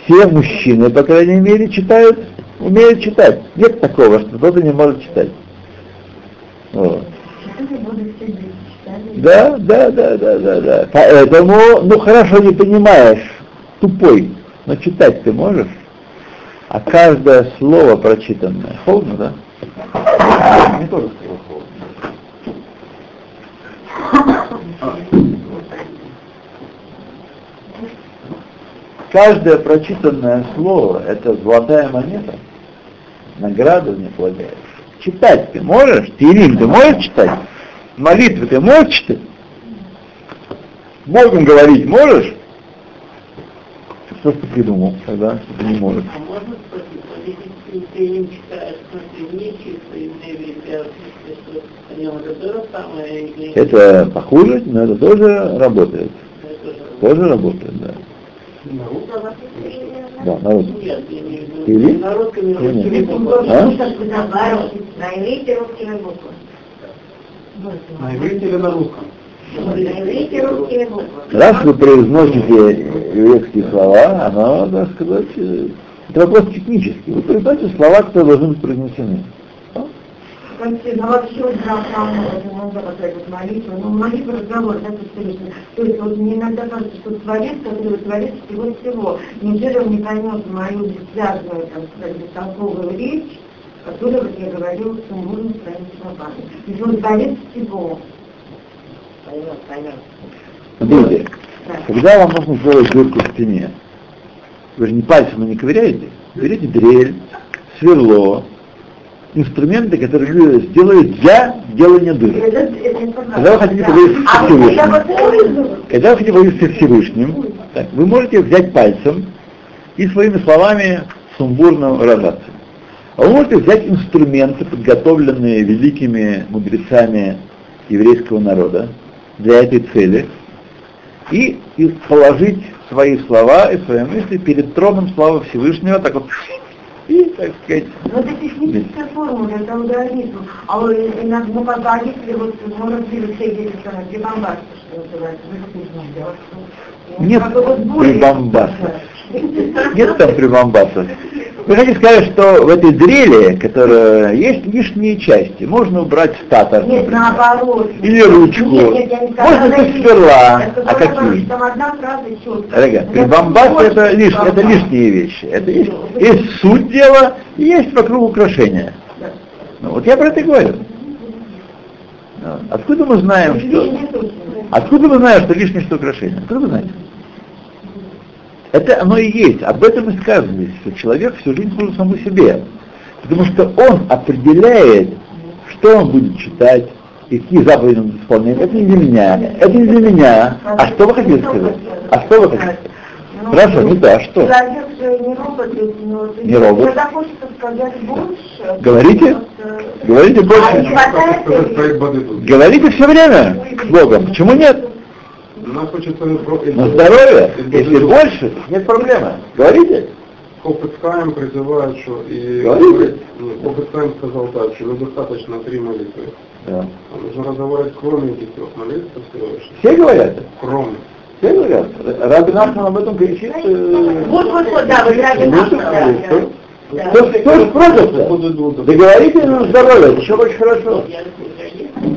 Все мужчины, по крайней мере, читают, умеют читать. Нет такого, что кто-то не может читать. Вот. Да, да, да, да, да, да. Поэтому, ну хорошо, не понимаешь, тупой, но читать ты можешь, а каждое слово прочитанное, холодно, да? Не тоже слово холодно. Каждое прочитанное слово — это золотая монета, награду не полагаешь. Читать ты можешь? Тирим ты можешь читать? Молитвы ты можешь читать? Богом говорить можешь? Что ты придумал тогда, что ты не можешь? А можно спросить, если ты им читаешь, ты не чисто то? Или... Это похуже, но это тоже работает. Это Тоже работает, да. Да, на русском. Нет, я имею в виду. Или? На русском Или нет? языке. А? На иврите русскими буквами. На иврите или на русском? Раз вы произносите еврейские слова, оно, так сказать, э, это вопрос технический. Вы произносите слова, которые должны быть произнесены. Константин, а вообще вот такая вот молитва, молитва разговор, да, со Всевышним. То есть вот мне иногда кажется, что творец, который творец всего-всего, неужели он не поймет мою связанную, там сказать, бестолковую речь, которую вот я говорила сумбурно своими словами. Есть он творец всего. Поймет, поймет. Смотрите, Да. когда вам нужно сделать дырку в стене, вы же не пальцем не ковыряете, берете дрель, сверло, инструменты, которые люди сделают для делания информация. Когда вы хотите поговорить с А я Всевышним, когда вы хотите поговорить со Всевышним, так, вы можете взять пальцем и своими словами сумбурно выражаться. А вы можете взять инструменты, подготовленные великими мудрецами еврейского народа для этой цели, и, и положить свои слова и свои мысли перед троном славы Всевышнего, так вот, и, так сказать, Ну, это техническая формула, это алгоритм. А вот иногда, ну, как алгоритм, вот, мы разбили все эти самые прибамбасты, что называется, вы как сделать. Ну, Нет как Нет там прибамбасов. Вы хотите сказать, что в этой дрели, которая есть лишние части, можно убрать статор, Нет, наоборот. или ручку, Нет, нет, не можно без сверла, а какие? Дорогая, больше это, лиш, это прибамбас. лишние вещи. Это есть, есть суть дела и есть вокруг украшения. Ну, вот я про это говорю. Ну, Откуда мы знаем, что... Откуда мы знаем, что лишнее, что украшение? Откуда вы знаете? Это оно и есть. Об этом и сказано что человек всю жизнь служит самому себе. Потому что он определяет, что он будет читать, и какие заповеди он исполняет. Это не для меня. Это не для меня. А что вы хотите сказать? А что вы хотите? Ну, Хорошо, не то, а что? Человек же не робот, но Не робот. Когда хочется сказать больше. Говорите. просто- Говорите А больше. хватает Сказать свои бады тут. Говорите все время с Богом. Почему нет? Нам хочется про- На здоровье. Если больше, нет проблемы. Говорите. Хофицхайм призывает, что и... Нет, Хофицхайм сказал так, что недостаточно три молитвы. Да. А нужно разговаривать кроме этих трех молитв, Всевышнего. Все говорят? Кроме. Все говорят. Раби Нахман об этом кричит. э, Вот, вот, вот, да, вы ради нас. Ну, да. Кто кто ж против-то? Договорите на здоровье, еще очень хорошо.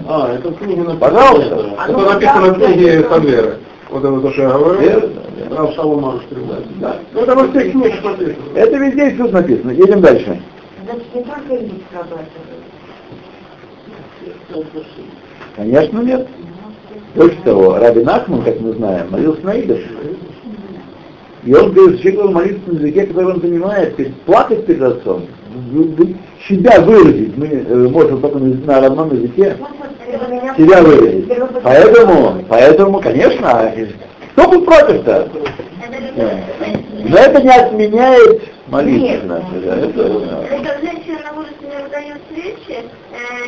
А, это в книге написано. Пожалуйста. Это написано в книге Савера. Вот это то, что я говорю. Верно, Рав Шаломар Да. Ну, это во всех книгах написано. Это везде тут написано. Едем дальше. Значит, не только язык срабатывает. Конечно, нет. Больше того, Раби Нахман, как мы знаем, молился на идыш. И он говорит, человек должен молиться на языке, который он понимает, перед- плакать перед отцом, себя выразить. Мы э, можем только на, родном языке себя выразить. Поэтому, поэтому, конечно, кто тут против-то? Но это не отменяет Молитва Нет. наша, да, это, да. Выдает встречи,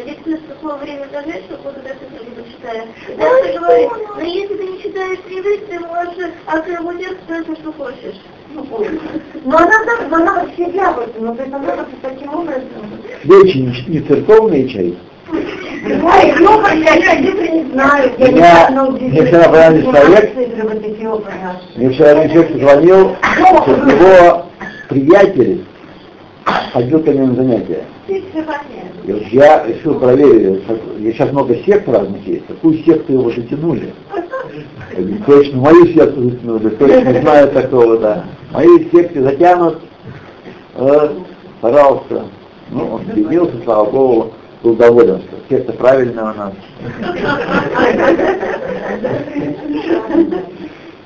диктует, в какое время зажечь, чтобы вот это либо читая. Дальше говорит, но если ты не читаешь иврит, ты можешь отработать все, что хочешь. Но она так, но она вообще дьяволька, но то есть она как-то таким образом. Речи не, не церковные чай. Я их ну, я не знаю. Я не вчера понравился человек. вот. Мне вчера один человек позвонил, что его приятель ходил ко мне на занятия. И вот я решил проверить, я сейчас много сект разных есть, какую секту его затянули. Точно, мою секту затянули, точно знаю такого, да. Мои секты затянут, э, пожалуйста. Ну, он стремился, слава Богу, был доволен, что секта правильная у нас.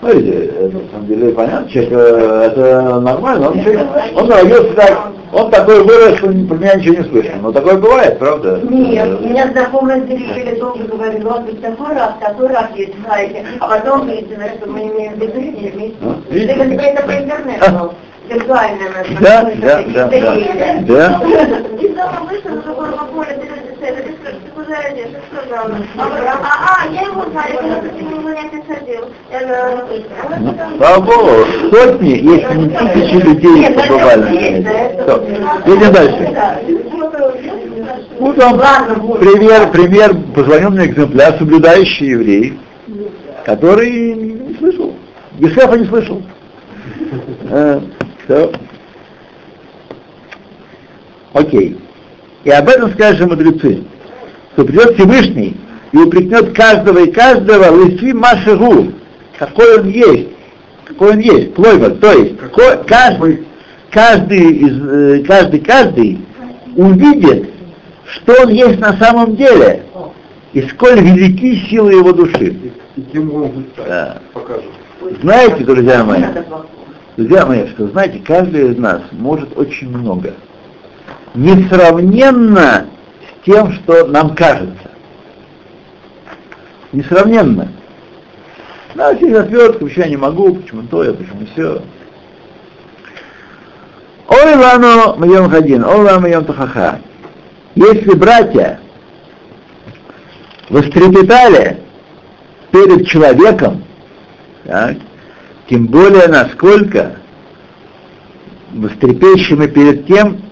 Смотрите, это, на самом деле понятно, человек, э, это нормально, он, человек- он родился так, он такой вырос, что про меня ничего не слышно. Но такое бывает, правда? Нет, у меня знакомая Деревьевой долго говорила, вот ведь такой раз, такой раз есть, знаете, а потом выяснилось, что мы имеем в виду. А, Это, по интернету. Да, да, да, да. Да. Из дома вышла на другое поле, ты люди стоят, ты скажешь, ты куда идешь, ты сказала. А, говорю, а, а, я его знаю, я просто к нему занятия ходил. Я говорю, «А Ну, Слава Богу, сотни, если не тысячи людей побывали Едем дальше. Да. Вот вам Ладно, вот. пример, пример, позвонил мне экземпляр, соблюдающий еврей, который не слышал, Ешефа не слышал. Всё. Окей. И об этом скажут мудрецы, что придет Всевышний и упрекнет каждого и каждого лысви машигу, какой он есть, какой он есть, плойва, то есть ко- каждый, каждый, из, э, каждый, каждый увидит, что он есть на самом деле, и сколь велики силы его души. И кем он Да. покажет. Знаете, друзья мои, друзья мои, что знаете, каждый из нас может очень много. Несравненно с тем, что нам кажется. Несравненно. Да, все отвертка, почему я не могу, почему то, я почему все. Ой, лану моем хадин, ой, лану моем тахаха. Если братья вострепетали перед человеком, так, тем более насколько мы перед тем,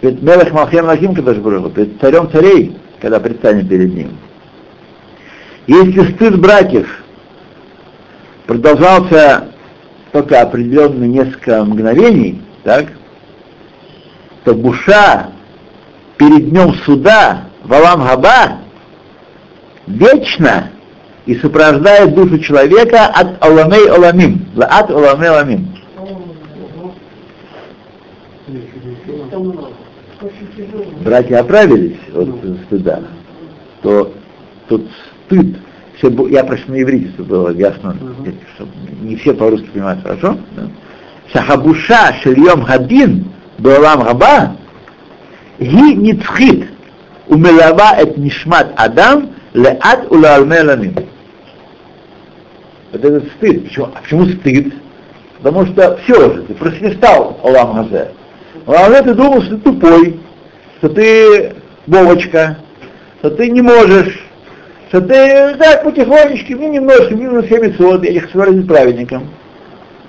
перед Мелах Малхем Лахим Кадашбургу, перед царем царей, когда предстанем перед ним. Если стыд братьев продолжался только определенно несколько мгновений, так, то буша перед днем суда, валам габа, вечно и сопровождает душу человека от Оламей Оламим. Лаат Оламей Оламим. Братья оправились от ну. стыда, то тут стыд, все, я прошу на иврите, чтобы было ясно, чтобы не все по-русски понимают хорошо. Шахабуша шельем хадин Балам Раба, ги ницхит, умелава эт нишмат Адам, леат улаалме ламим. Вот этот стыд. Почему, а почему стыд? Потому что все же, ты просвистал Алам Хазе. А ты думал, что ты тупой, что ты Вовочка, что ты не можешь, что ты так потихонечку, мне немножко, минус 700, я их выразить праведником.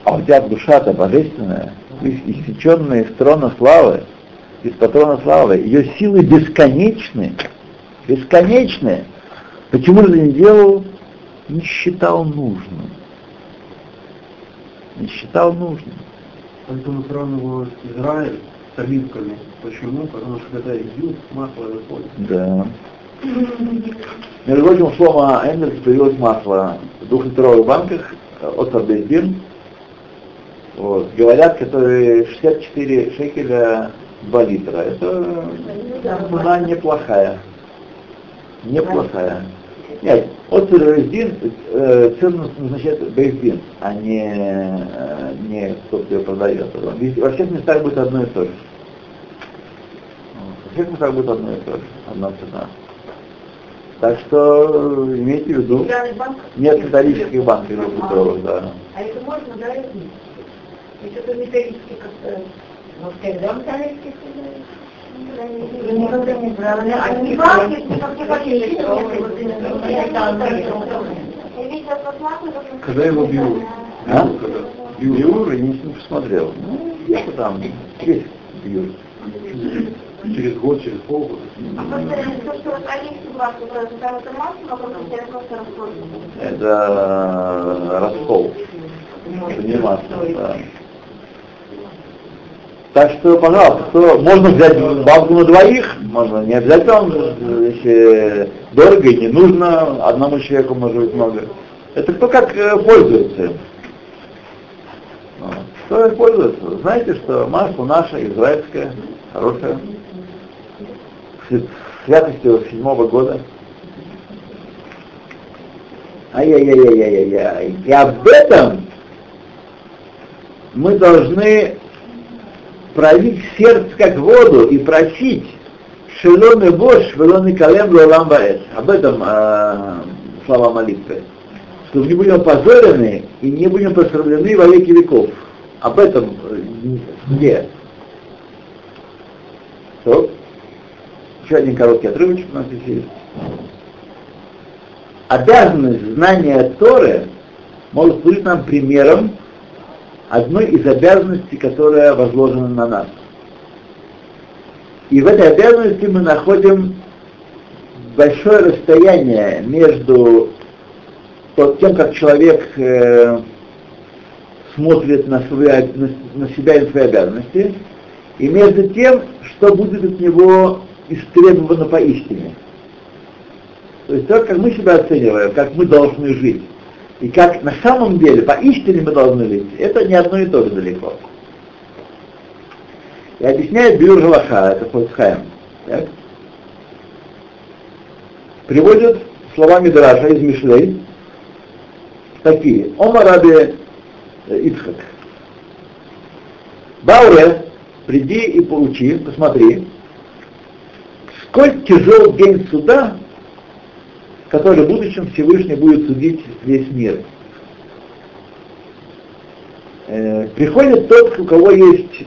А у тебя душа-то божественная, иссеченная из трона славы, из патрона славы, ее силы бесконечны, бесконечны. Почему же ты не делал? Не считал нужным. Не считал нужным. Поэтому сравнивают Израиль с оливками. Почему? Потому что когда их бьют, масло выходит. Да. Между прочим, Шлома Эндерса появилось масло в двухлитровых банках от Сардельбин. Вот. Говорят, которые 64 шекеля 2 литра. Это цена неплохая. Неплохая. Нет, от Бейздин, э, цену назначает Бейздин, а не, э, не кто кто продает. Во всех местах будет одно и то же. Во всех местах будет одно и то же, одна цена. Так что э, имейте в виду, нет металлических банков двухлитровых, да. А это можно, да, И что-то металлически как-то... Вот когда металлически Вы никогда не брали. А не бабки, как не хотели. Когда его бьют? А? Когда? Биур, я не, не посмотрел. Ну, где-то там, есть Биур. Через год, через полгода. А просто то, что вот они вас, там это раскол. Это не масло, да. Так что, пожалуйста, кто, можно взять бабку на двоих, можно не обязательно, если дорого и не нужно, одному человеку может быть много. Это кто как э, пользуется. Кто им пользуется? Знаете, что масло наше, израильское, хорошее, святостью седьмого года. Ай-яй-яй-яй-яй-яй. И об этом мы должны пролить сердце как воду и просить Шелон и Бош, Шелон и Калем Лолам Баэс. Об этом э, слова молитвы. Что не будем опозорены и не будем посрамлены во веки веков. Об этом э, где? Стоп. Еще один короткий отрывочек у нас здесь есть. Обязанность знания Торы может служить нам примером одной из обязанностей, которая возложена на нас. И в этой обязанности мы находим большое расстояние между тем, как человек э, смотрит на, свою, на, себя и свои обязанности, и между тем, что будет от него истребовано поистине. То есть то, как мы себя оцениваем, как мы должны жить, и как на самом деле поистине мы должны жить, это не одно и то же далеко. И объясняет Бюр Галаха, это Фольцхайм. Так? Приводит слова Мидраша из Мишлей такие. Ома Раби Ицхак. Бауре, приди и поучи, посмотри, сколь тяжел день суда, который в будущем Всевышний будет судить весь мир. Э, приходит тот, у кого есть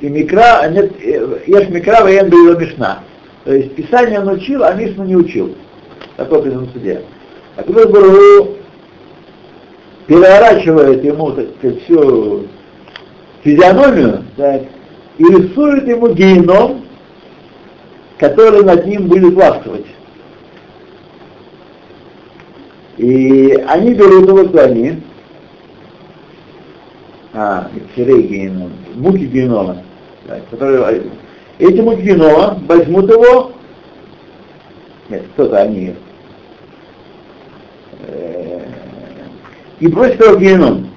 и микра, а нет, э, ешь микра, воен был мишна. То есть Писание он учил, а Мишну не учил. Такой признан суде. А когда Бару переворачивает ему так сказать, всю физиономию так, и рисует ему геном, который над ним будет властвовать. И они берут его они, а, Сирей геном, муки генома, так, которые, эти муки генома возьмут его, нет, кто-то они, э, и бросит его в геном.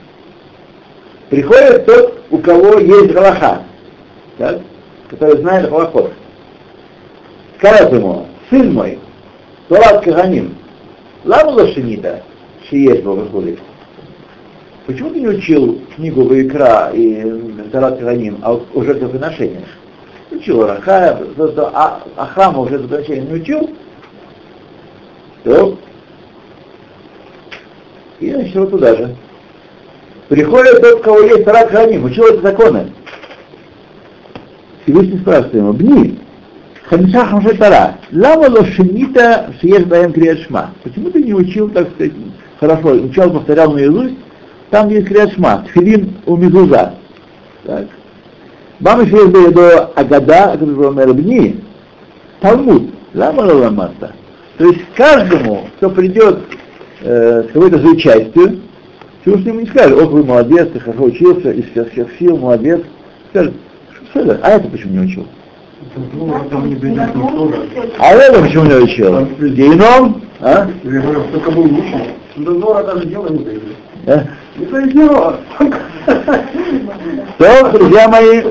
Приходит тот, у кого есть галаха, так, который знает галахот. Скажет ему, сын мой, Торат Каганим, лама лошенита, шиеш выходит. Почему ты не учил книгу Ваикра и Тарат Каганим о, о жертвоприношениях? Учил Раха, а, а храма уже жертвоприношения не учил? То и начал туда же. Приходит тот, кого есть Тарат Каганим, учил эти законы. Всевышний спрашивает ему, Бни, Хамиша Хамшатара. Лама лошенита шиеш даем криашма. Почему ты не учил, так сказать, хорошо, учил, повторял наизусть, там есть криашма, тфилин у мизуза. Так. Мама шиеш до Агада, который был Рабни, Талмуд, лама ламата. То есть каждому, кто придет э, с какой-то зачастью, Всевышний ему не скажет, вот вы молодец, ты хорошо учился, из всех, всех сил, молодец. Скажет, что это? А это почему не учил? А это почему не учил? Геном? А? Только был учить. До Зора даже дело не дойдет. Э? То, друзья мои,